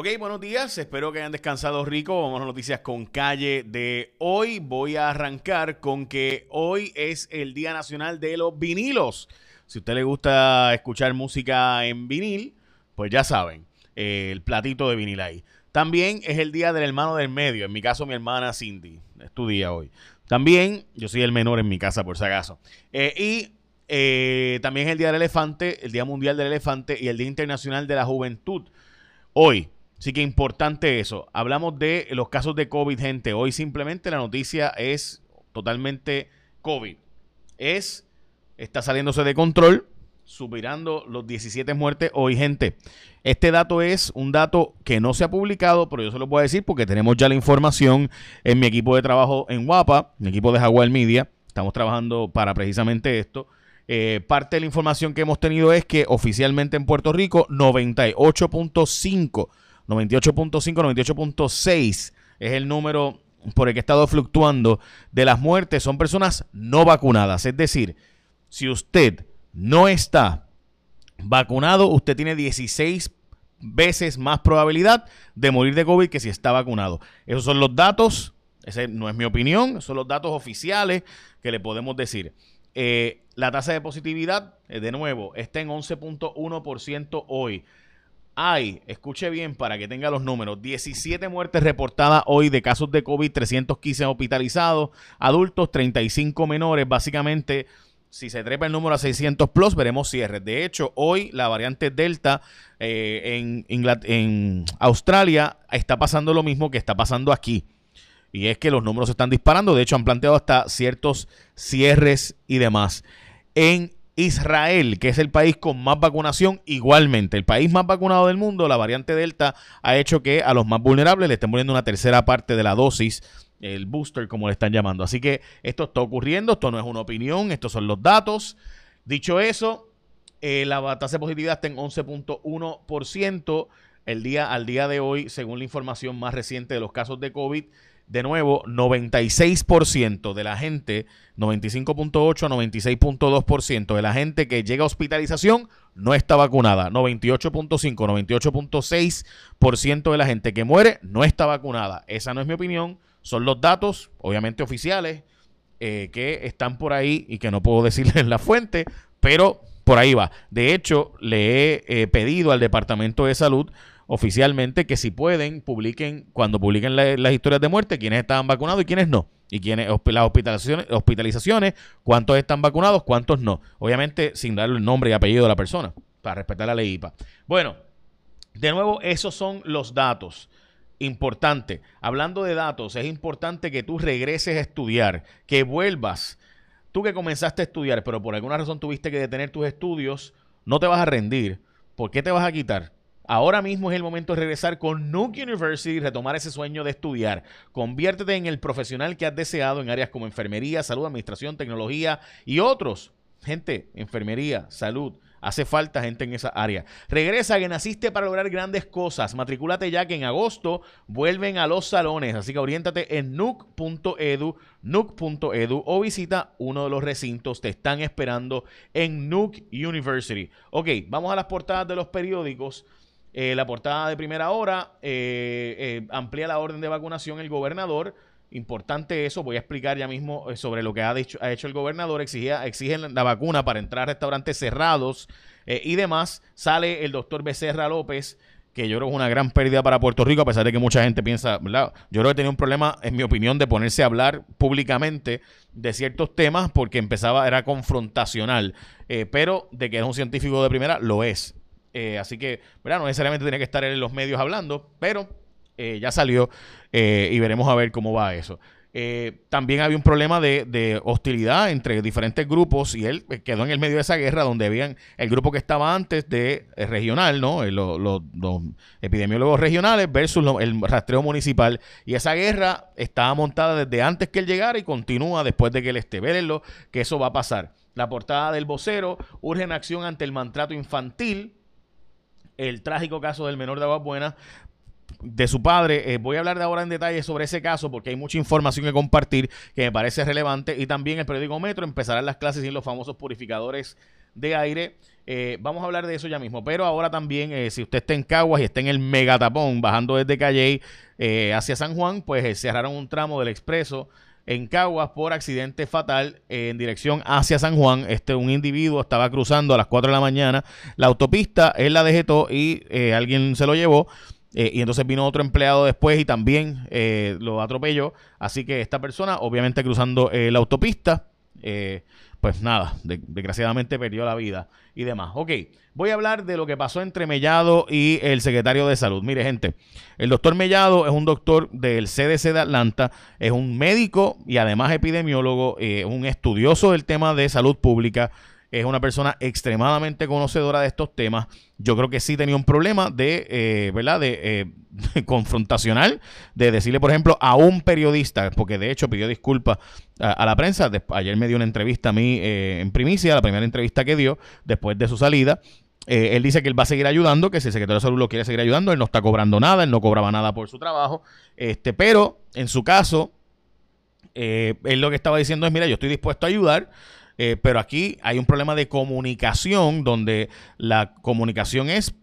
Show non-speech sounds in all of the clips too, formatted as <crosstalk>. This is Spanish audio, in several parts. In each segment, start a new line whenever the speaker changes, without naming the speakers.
Ok, buenos días. Espero que hayan descansado rico. Vamos a noticias con calle de hoy. Voy a arrancar con que hoy es el Día Nacional de los Vinilos. Si a usted le gusta escuchar música en vinil, pues ya saben, el platito de vinil ahí. También es el Día del Hermano del Medio. En mi caso, mi hermana Cindy. Es tu día hoy. También, yo soy el menor en mi casa, por si acaso. Eh, y eh, también es el Día del Elefante, el Día Mundial del Elefante y el Día Internacional de la Juventud. Hoy, Así que importante eso. Hablamos de los casos de COVID, gente. Hoy simplemente la noticia es totalmente COVID. Es, está saliéndose de control, superando los 17 muertes hoy, gente. Este dato es un dato que no se ha publicado, pero yo se lo puedo decir porque tenemos ya la información en mi equipo de trabajo en Guapa, mi equipo de Jaguar Media. Estamos trabajando para precisamente esto. Eh, parte de la información que hemos tenido es que oficialmente en Puerto Rico 98.5 98.5, 98.6 es el número por el que ha estado fluctuando de las muertes. Son personas no vacunadas. Es decir, si usted no está vacunado, usted tiene 16 veces más probabilidad de morir de COVID que si está vacunado. Esos son los datos, esa no es mi opinión, son los datos oficiales que le podemos decir. Eh, la tasa de positividad, eh, de nuevo, está en 11.1% hoy hay, escuche bien para que tenga los números, 17 muertes reportadas hoy de casos de COVID, 315 hospitalizados, adultos, 35 menores, básicamente si se trepa el número a 600 plus, veremos cierres. De hecho, hoy la variante Delta eh, en, en, Australia está pasando lo mismo que está pasando aquí. Y es que los números se están disparando. De hecho, han planteado hasta ciertos cierres y demás. En Israel, que es el país con más vacunación, igualmente, el país más vacunado del mundo, la variante Delta ha hecho que a los más vulnerables le estén poniendo una tercera parte de la dosis, el booster, como le están llamando. Así que esto está ocurriendo, esto no es una opinión, estos son los datos. Dicho eso, eh, la tasa de positividad está en 11.1%. El día, al día de hoy, según la información más reciente de los casos de COVID, de nuevo, 96% de la gente, 95.8 a 96.2% de la gente que llega a hospitalización no está vacunada. 98.5, 98.6% de la gente que muere no está vacunada. Esa no es mi opinión, son los datos, obviamente oficiales, eh, que están por ahí y que no puedo <laughs> decirles la fuente, pero por ahí va. De hecho, le he eh, pedido al Departamento de Salud oficialmente que si pueden, publiquen, cuando publiquen las historias de muerte, quiénes estaban vacunados y quiénes no. Y quiénes, las hospitalizaciones, hospitalizaciones, cuántos están vacunados, cuántos no. Obviamente sin darle el nombre y apellido de la persona, para respetar la ley IPA. Bueno, de nuevo, esos son los datos. Importante. Hablando de datos, es importante que tú regreses a estudiar, que vuelvas. Tú que comenzaste a estudiar, pero por alguna razón tuviste que detener tus estudios, no te vas a rendir. ¿Por qué te vas a quitar? Ahora mismo es el momento de regresar con Nuke University y retomar ese sueño de estudiar. Conviértete en el profesional que has deseado en áreas como enfermería, salud, administración, tecnología y otros. Gente, enfermería, salud, Hace falta gente en esa área. Regresa que naciste para lograr grandes cosas. Matricúlate ya que en agosto vuelven a los salones. Así que oriéntate en nuc.edu, nuc.edu o visita uno de los recintos. Te están esperando en Nuke University. Ok, vamos a las portadas de los periódicos. Eh, la portada de primera hora eh, eh, amplía la orden de vacunación el gobernador. Importante eso, voy a explicar ya mismo sobre lo que ha, dicho, ha hecho el gobernador. Exigen la vacuna para entrar a restaurantes cerrados y demás. Sale el doctor Becerra López, que yo creo que es una gran pérdida para Puerto Rico, a pesar de que mucha gente piensa, ¿verdad? Yo creo que tenía un problema, en mi opinión, de ponerse a hablar públicamente de ciertos temas porque empezaba, era confrontacional. pero de que es un científico de primera, lo es. Eh, así que, ¿verdad? No necesariamente tiene que estar en los medios hablando, pero eh, ya salió eh, y veremos a ver cómo va eso. también había un problema de, hostilidad entre diferentes grupos y él quedó en el medio de esa guerra donde habían el grupo que estaba antes de regional, ¿no? Los, epidemiólogos regionales versus el rastreo municipal. Y esa guerra estaba montada desde antes que él llegara y continúa después de que él esté. Vérenlo, que eso va a pasar. La portada del vocero urge en acción ante el maltrato infantil el trágico caso del menor de Aguas Buenas de su padre. Eh, voy a hablar de ahora en detalle sobre ese caso porque hay mucha información que compartir que me parece relevante. Y también el periódico Metro empezarán las clases sin los famosos purificadores de aire. Eh, vamos a hablar de eso ya mismo. Pero ahora también, eh, si usted está en Caguas y está en el megatapón, bajando desde Calle hacia San Juan, pues cerraron un tramo del expreso en Caguas por accidente fatal en dirección hacia San Juan. Este un individuo estaba cruzando a las 4 de la mañana la autopista, él la dejetó y alguien se lo llevó. y entonces vino otro empleado después y también lo atropelló. Así que esta persona, obviamente cruzando la autopista, pues nada, desgraciadamente perdió la vida y demás. Ok, voy a hablar de lo que pasó entre Mellado y el secretario de Salud. Mire, gente, el doctor Mellado es un doctor del CDC de Atlanta, es un médico y además epidemiólogo, eh, un estudioso del tema de salud pública es una persona extremadamente conocedora de estos temas. Yo creo que sí tenía un problema de, eh, ¿verdad? Eh, de, <laughs> confrontacional, de decirle, por ejemplo, a un periodista, porque de hecho pidió disculpas a, la prensa. ayer me dio una entrevista a mí eh, en primicia, la primera entrevista que dio después de su salida. él dice que él va a seguir ayudando, que si el secretario de salud lo quiere seguir ayudando, él no está cobrando nada, él no cobraba nada por su trabajo. Este, pero en su caso, él lo que estaba diciendo es, mira, yo estoy dispuesto a ayudar. Eh, pero aquí hay un problema de comunicación donde la comunicación es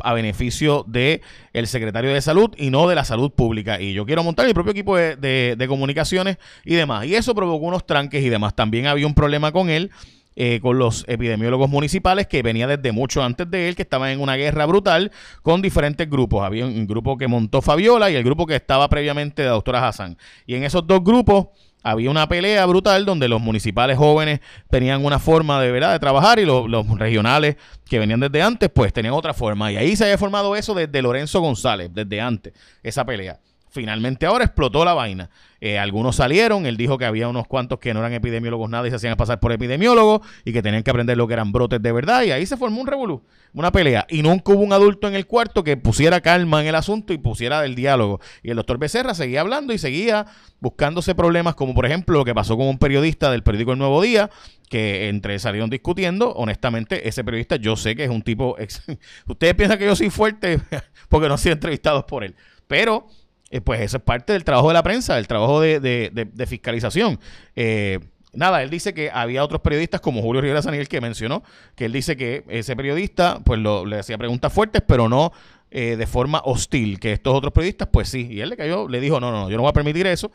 a beneficio de el secretario de salud y no de la salud pública. Y yo quiero montar mi propio equipo de, comunicaciones y demás. Y eso provocó unos tranques y demás. También había un problema con él. Eh, con los epidemiólogos municipales que venía desde mucho antes de él, que estaban en una guerra brutal con diferentes grupos. Había un grupo que montó Fabiola y el grupo que estaba previamente de la doctora Hassan. Y en esos dos grupos había una pelea brutal donde los municipales jóvenes tenían una forma de verdad de trabajar y los, regionales que venían desde antes pues tenían otra forma. Y ahí se había formado eso desde Lorenzo González desde antes esa pelea finalmente ahora explotó la vaina. Eh, algunos salieron, él dijo que había unos cuantos que no eran epidemiólogos nada y se hacían pasar por epidemiólogos y que tenían que aprender lo que eran brotes de verdad y ahí se formó un revolú, una pelea. Y nunca hubo un adulto en el cuarto que pusiera calma en el asunto y pusiera el diálogo. Y el doctor Becerra seguía hablando y seguía buscándose problemas como por ejemplo lo que pasó con un periodista del periódico El Nuevo Día que entre salieron discutiendo, honestamente ese periodista yo sé que es un tipo, <laughs> ustedes piensan que yo soy fuerte <laughs> porque no he sido entrevistados por él, pero eh, pues eso es parte del trabajo de la prensa, del trabajo de, fiscalización. Eh, nada, él dice que había otros periodistas como Julio Rivera Sanil que mencionó que él dice que ese periodista pues le hacía preguntas fuertes, pero no eh, de forma hostil, que estos otros periodistas pues sí, y él le cayó, le dijo, no, no, yo no voy a permitir eso.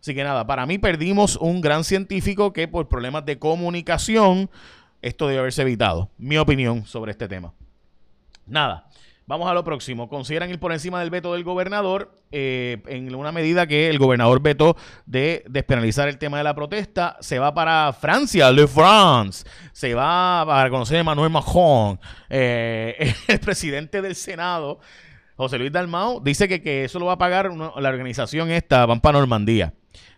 Así que nada, para mí perdimos un gran científico que por problemas de comunicación esto debe haberse evitado. Mi opinión sobre este tema. Nada. Vamos a lo próximo. Consideran ir por encima del veto del gobernador eh, en una medida que el gobernador vetó de despenalizar el tema de la protesta. Se va para Francia, Le France. Se va para conocer a Emmanuel Macron, eh, <laughs> el presidente del Senado. José Luis Dalmau dice que, que eso lo va a pagar la organización esta, van para Normandía.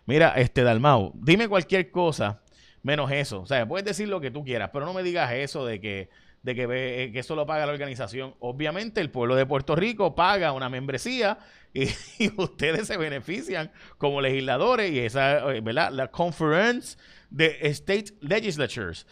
Mira, este Dalmau, dime cualquier cosa menos eso. O sea, puedes decir lo que tú quieras, pero no me digas eso de que de que, eh, que eso lo paga la organización. Obviamente el pueblo de Puerto Rico paga una membresía <laughs> y, ustedes se benefician como legisladores y esa, eh, ¿verdad? La Conference de State Legislatures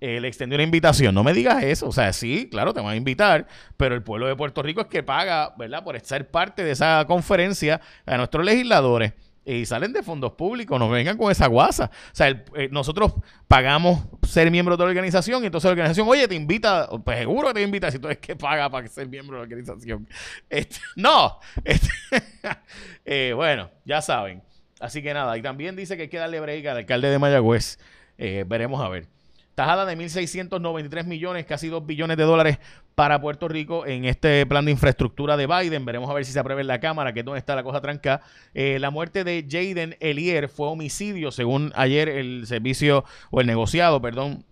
eh, le extendió una invitación. No me digas eso. O sea, sí, claro, te van a invitar, pero el pueblo de Puerto Rico es que paga, ¿verdad? Por ser parte de esa conferencia a nuestros legisladores y salen de fondos públicos, no vengan con esa guasa. O sea, eh, nosotros pagamos ser miembro de la organización y entonces la organización, oye, te invita, pues seguro que te invita si tú eres que paga para ser miembro de la organización. <laughs> Este, no, este, <laughs> eh, bueno, ya saben. Así que nada, y también dice que hay que darle break al alcalde de Mayagüez. Eh, veremos a ver. Tajada de 1.693 millones, casi 2 billones de dólares para Puerto Rico en este plan de infraestructura de Biden. Veremos a ver si se aprueba en la Cámara, que es donde está la cosa tranca. Eh, la muerte de Jaden Elier fue homicidio, según ayer el servicio, o el negociado, perdón,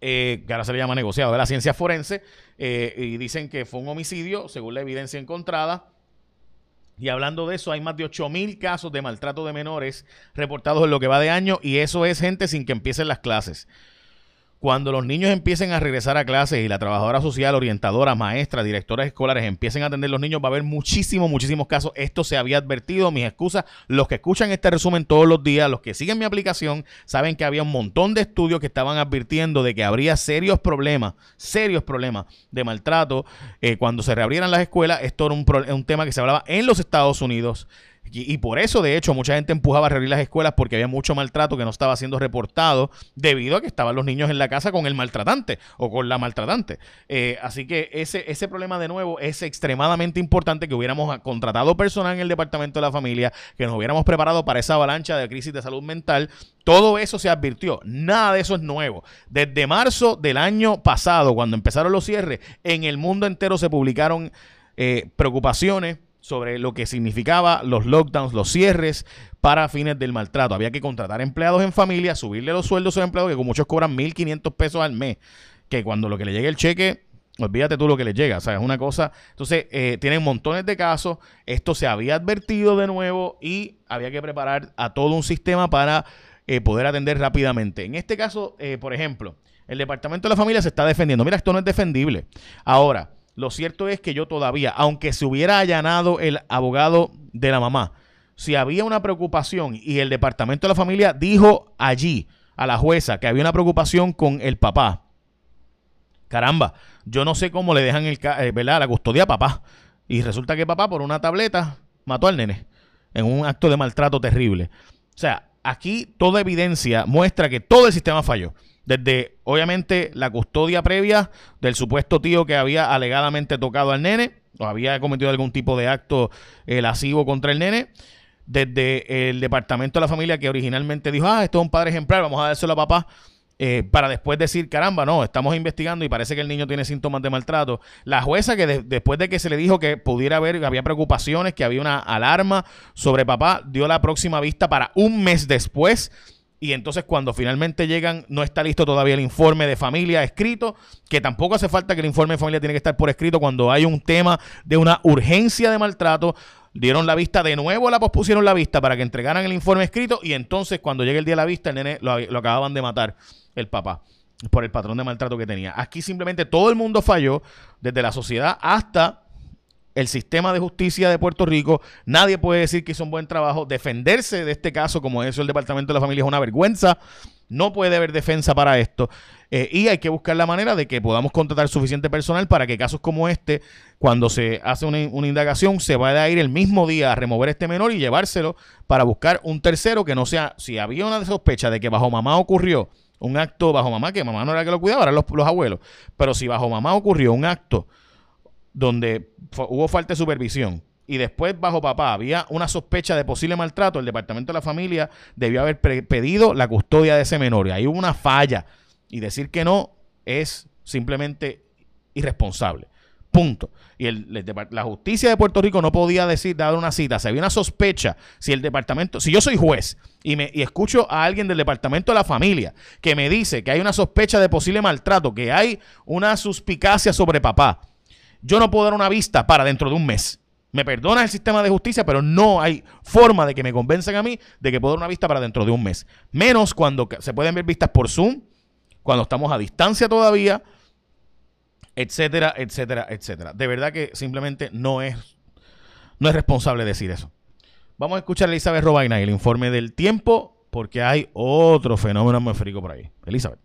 eh, que ahora se le llama negociado, de la ciencia forense, eh, y dicen que fue un homicidio, según la evidencia encontrada. Y hablando de eso, hay más de 8.000 casos de maltrato de menores reportados en lo que va de año, y eso es gente sin que empiecen las clases. Cuando los niños empiecen a regresar a clases y la trabajadora social, orientadora, maestra, directoras escolares empiecen a atender a los niños, va a haber muchísimos, muchísimos casos. Esto se había advertido, mis excusas. Los que escuchan este resumen todos los días, los que siguen mi aplicación, saben que había un montón de estudios que estaban advirtiendo de que habría serios problemas, serios problemas de maltrato eh, cuando se reabrieran las escuelas. Esto era un, un tema que se hablaba en los Estados Unidos Y, por eso, de hecho, mucha gente empujaba a reabrir las escuelas porque había mucho maltrato que no estaba siendo reportado debido a que estaban los niños en la casa con el maltratante o con la maltratante. Eh, así que ese, ese problema, de nuevo, es extremadamente importante que hubiéramos contratado personal en el Departamento de la Familia, que nos hubiéramos preparado para esa avalancha de crisis de salud mental. Todo eso se advirtió. Nada de eso es nuevo. Desde marzo del año pasado, cuando empezaron los cierres, en el mundo entero se publicaron eh, preocupaciones sobre lo que significaba los lockdowns, los cierres para fines del maltrato. Había que contratar empleados en familia, subirle los sueldos a los empleados, que con muchos cobran 1.500 pesos al mes, que cuando lo que le llegue el cheque, olvídate tú lo que le llega, o sea, es una cosa. Entonces, eh, tienen montones de casos, esto se había advertido de nuevo y había que preparar a todo un sistema para eh, poder atender rápidamente. En este caso, eh, por ejemplo, el Departamento de la Familia se está defendiendo. Mira, esto no es defendible. Ahora, lo cierto es que yo todavía, aunque se hubiera allanado el abogado de la mamá, si había una preocupación y el departamento de la familia dijo allí a la jueza que había una preocupación con el papá, caramba, yo no sé cómo le dejan el, eh, la custodia a papá. Y resulta que papá por una tableta mató al nene en un acto de maltrato terrible. O sea, aquí toda evidencia muestra que todo el sistema falló. Desde, obviamente, la custodia previa del supuesto tío que había alegadamente tocado al nene o había cometido algún tipo de acto eh, contra el nene. Desde el departamento de la familia que originalmente dijo, ah, esto es un padre ejemplar, vamos a dárselo a papá. Eh, para después decir, caramba, no, estamos investigando y parece que el niño tiene síntomas de maltrato. La jueza que después de que se le dijo que pudiera haber, había preocupaciones, que había una alarma sobre papá, dio la próxima vista para un mes después y entonces cuando finalmente llegan no está listo todavía el informe de familia escrito, que tampoco hace falta que el informe de familia tiene que estar por escrito cuando hay un tema de una urgencia de maltrato. Dieron la vista de nuevo, la pospusieron la vista para que entregaran el informe escrito y entonces cuando llegue el día de la vista el nene lo, lo acababan de matar el papá por el patrón de maltrato que tenía. Aquí simplemente todo el mundo falló, desde la sociedad hasta el sistema de justicia de Puerto Rico. Nadie puede decir que hizo un buen trabajo. Defenderse de este caso, como eso el Departamento de la Familia, es una vergüenza. No puede haber defensa para esto. Eh, y hay que buscar la manera de que podamos contratar suficiente personal para que casos como este, cuando se hace una, indagación, se vaya a ir el mismo día a remover este menor y llevárselo para buscar un tercero que no sea, si había una sospecha de que bajo mamá ocurrió un acto bajo mamá, que mamá no era que lo cuidaba, eran los, los abuelos, pero si bajo mamá ocurrió un acto donde hubo falta de supervisión y después bajo papá había una sospecha de posible maltrato, el departamento de la familia debió haber pedido la custodia de ese menor. Y ahí hubo una falla. Y decir que no es simplemente irresponsable. Punto. Y el, la justicia de Puerto Rico no podía decir, dar una cita. Si había una sospecha, si el departamento, si yo soy juez y, me, y escucho a alguien del departamento de la familia que me dice que hay una sospecha de posible maltrato, que hay una suspicacia sobre papá, yo no puedo dar una vista para dentro de un mes. Me perdona el sistema de justicia, pero no hay forma de que me convenzan a mí de que puedo dar una vista para dentro de un mes. Menos cuando se pueden ver vistas por Zoom, cuando estamos a distancia todavía, etcétera, etcétera, etcétera. De verdad que simplemente no es, no es responsable decir eso. Vamos a escuchar a Elizabeth Robaina y el informe del tiempo, porque hay otro fenómeno atmosférico por ahí. Elizabeth.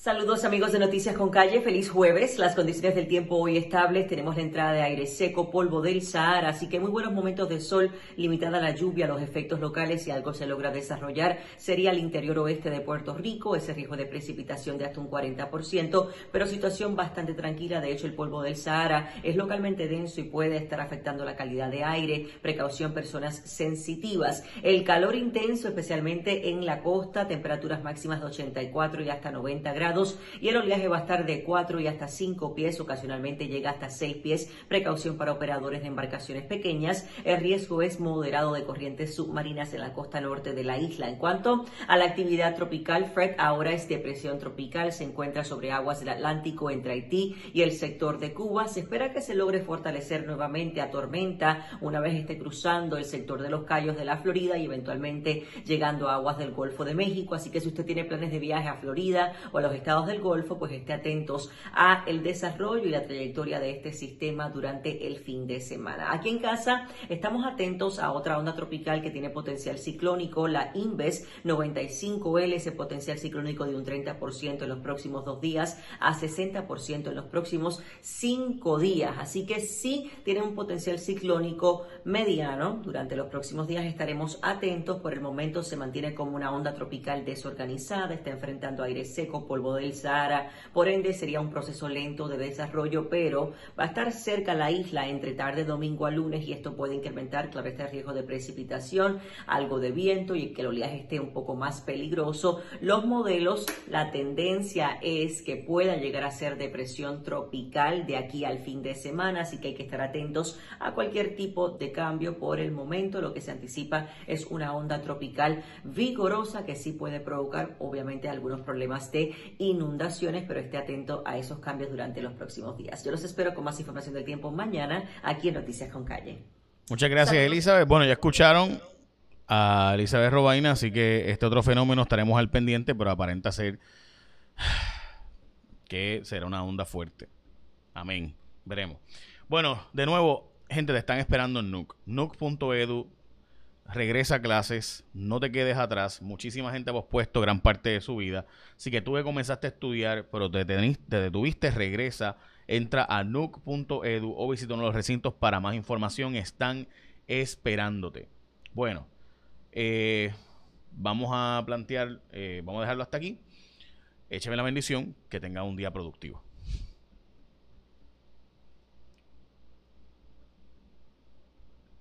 Saludos amigos de Noticias con Calle, feliz jueves. Las condiciones del tiempo hoy estables, tenemos la entrada de aire seco, polvo del Sahara, así que muy buenos momentos de sol, limitada la lluvia, los efectos locales, si algo se logra desarrollar, sería el interior oeste de Puerto Rico, ese riesgo de precipitación de hasta un 40%, pero situación bastante tranquila, de hecho el polvo del Sahara es localmente denso y puede estar afectando la calidad de aire, precaución personas sensitivas. El calor intenso, especialmente en la costa, temperaturas máximas de 84 y hasta 90 grados y el oleaje va a estar de 4 y hasta 5 pies, ocasionalmente llega hasta 6 pies. Precaución para operadores de embarcaciones pequeñas. El riesgo es moderado de corrientes submarinas en la costa norte de la isla. En cuanto a la actividad tropical, Fred ahora es depresión tropical, se encuentra sobre aguas del Atlántico entre Haití y el sector de Cuba. Se espera que se logre fortalecer nuevamente a tormenta una vez esté cruzando el sector de los Cayos de la Florida y eventualmente llegando a aguas del Golfo de México. Así que si usted tiene planes de viaje a Florida o a los estados del Golfo, pues esté atentos a el desarrollo y la trayectoria de este sistema durante el fin de semana. Aquí en casa estamos atentos a otra onda tropical que tiene potencial ciclónico, la Inves 95L, ese potencial ciclónico de un 30% en los próximos dos días a 60% en los próximos cinco días. Así que sí tiene un potencial ciclónico mediano. Durante los próximos días estaremos atentos. Por el momento se mantiene como una onda tropical desorganizada, está enfrentando aire seco, polvo del Sahara. Por ende, sería un proceso lento de desarrollo, pero va a estar cerca la isla entre tarde domingo a lunes y esto puede incrementar, claro, este riesgo de precipitación, algo de viento y que el oleaje esté un poco más peligroso. Los modelos, la tendencia es que pueda llegar a ser depresión tropical de aquí al fin de semana, así que hay que estar atentos a cualquier tipo de cambio por el momento. Lo que se anticipa es una onda tropical vigorosa que sí puede provocar obviamente algunos problemas de inundaciones, pero esté atento a esos cambios durante los próximos días. Yo los espero con más información del tiempo mañana aquí en Noticias con Calle.
Muchas gracias, Elizabeth. Bueno, ya escucharon a Elizabeth Robaina, así que este otro fenómeno estaremos al pendiente, pero aparenta ser <sighs> que será una onda fuerte. Amén. Veremos. Bueno, de nuevo, gente, te están esperando en Nuke. Nuke.edu. Regresa a clases, no te quedes atrás. Muchísima gente ha pospuesto gran parte de su vida. Así que tú que comenzaste a estudiar, pero te, te detuviste, regresa. Entra a nuke.edu o visita uno de los recintos para más información. Están esperándote. Bueno, eh, vamos a plantear, eh, vamos a dejarlo hasta aquí. Écheme la bendición, que tenga un día productivo.